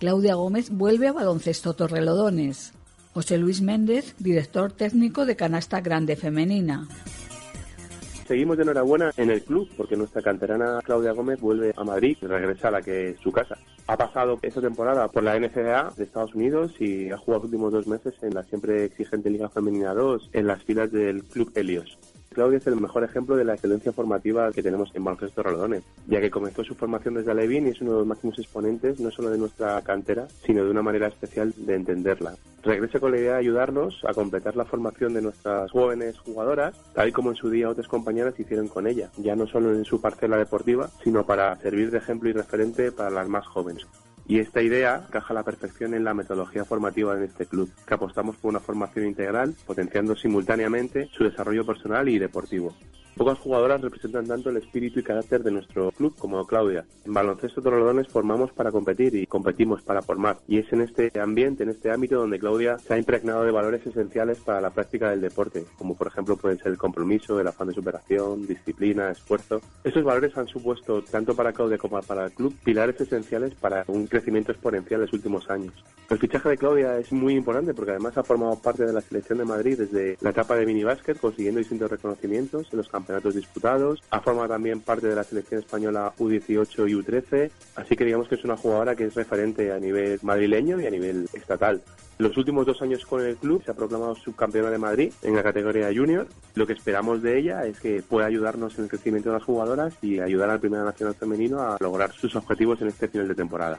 Claudia Gómez vuelve a baloncesto Torrelodones. José Luis Méndez, director técnico de Canasta Grande Femenina. Seguimos de enhorabuena en el club porque nuestra canterana Claudia Gómez vuelve a Madrid y regresa a la que es su casa. Ha pasado esta temporada por la NCAA de Estados Unidos y ha jugado los últimos dos meses en la siempre exigente Liga Femenina 2 en las filas del Club Helios. Claudia es el mejor ejemplo de la excelencia formativa que tenemos en baloncesto Rolodones, ya que comenzó su formación desde Alevín y es uno de los máximos exponentes no solo de nuestra cantera, sino de una manera especial de entenderla. Regresa con la idea de ayudarnos a completar la formación de nuestras jóvenes jugadoras, tal y como en su día otras compañeras hicieron con ella, ya no solo en su parcela deportiva, sino para servir de ejemplo y referente para las más jóvenes. Y esta idea encaja a la perfección en la metodología formativa de este club, que apostamos por una formación integral, potenciando simultáneamente su desarrollo personal y deportivo. Pocas jugadoras representan tanto el espíritu y carácter de nuestro club como Claudia. En baloncesto Torrelodones formamos para competir y competimos para formar. Y es en este ambiente, en este ámbito, donde Claudia se ha impregnado de valores esenciales para la práctica del deporte, como por ejemplo pueden ser el compromiso, el afán de superación, disciplina, esfuerzo. Estos valores han supuesto, tanto para Claudia como para el club, pilares esenciales para un crecimiento exponencial en los últimos años. El fichaje de Claudia es muy importante porque además ha formado parte de la selección de Madrid desde la etapa de minibásquet, consiguiendo distintos reconocimientos en los campeonatos disputados. Ha formado también parte de la selección española U18 y U13, así que digamos que es una jugadora que es referente a nivel madrileño y a nivel estatal. Los últimos dos años con el club se ha proclamado subcampeona de Madrid en la categoría junior. Lo que esperamos de ella es que pueda ayudarnos en el crecimiento de las jugadoras y ayudar al Primera Nacional Femenino a lograr sus objetivos en este final de temporada.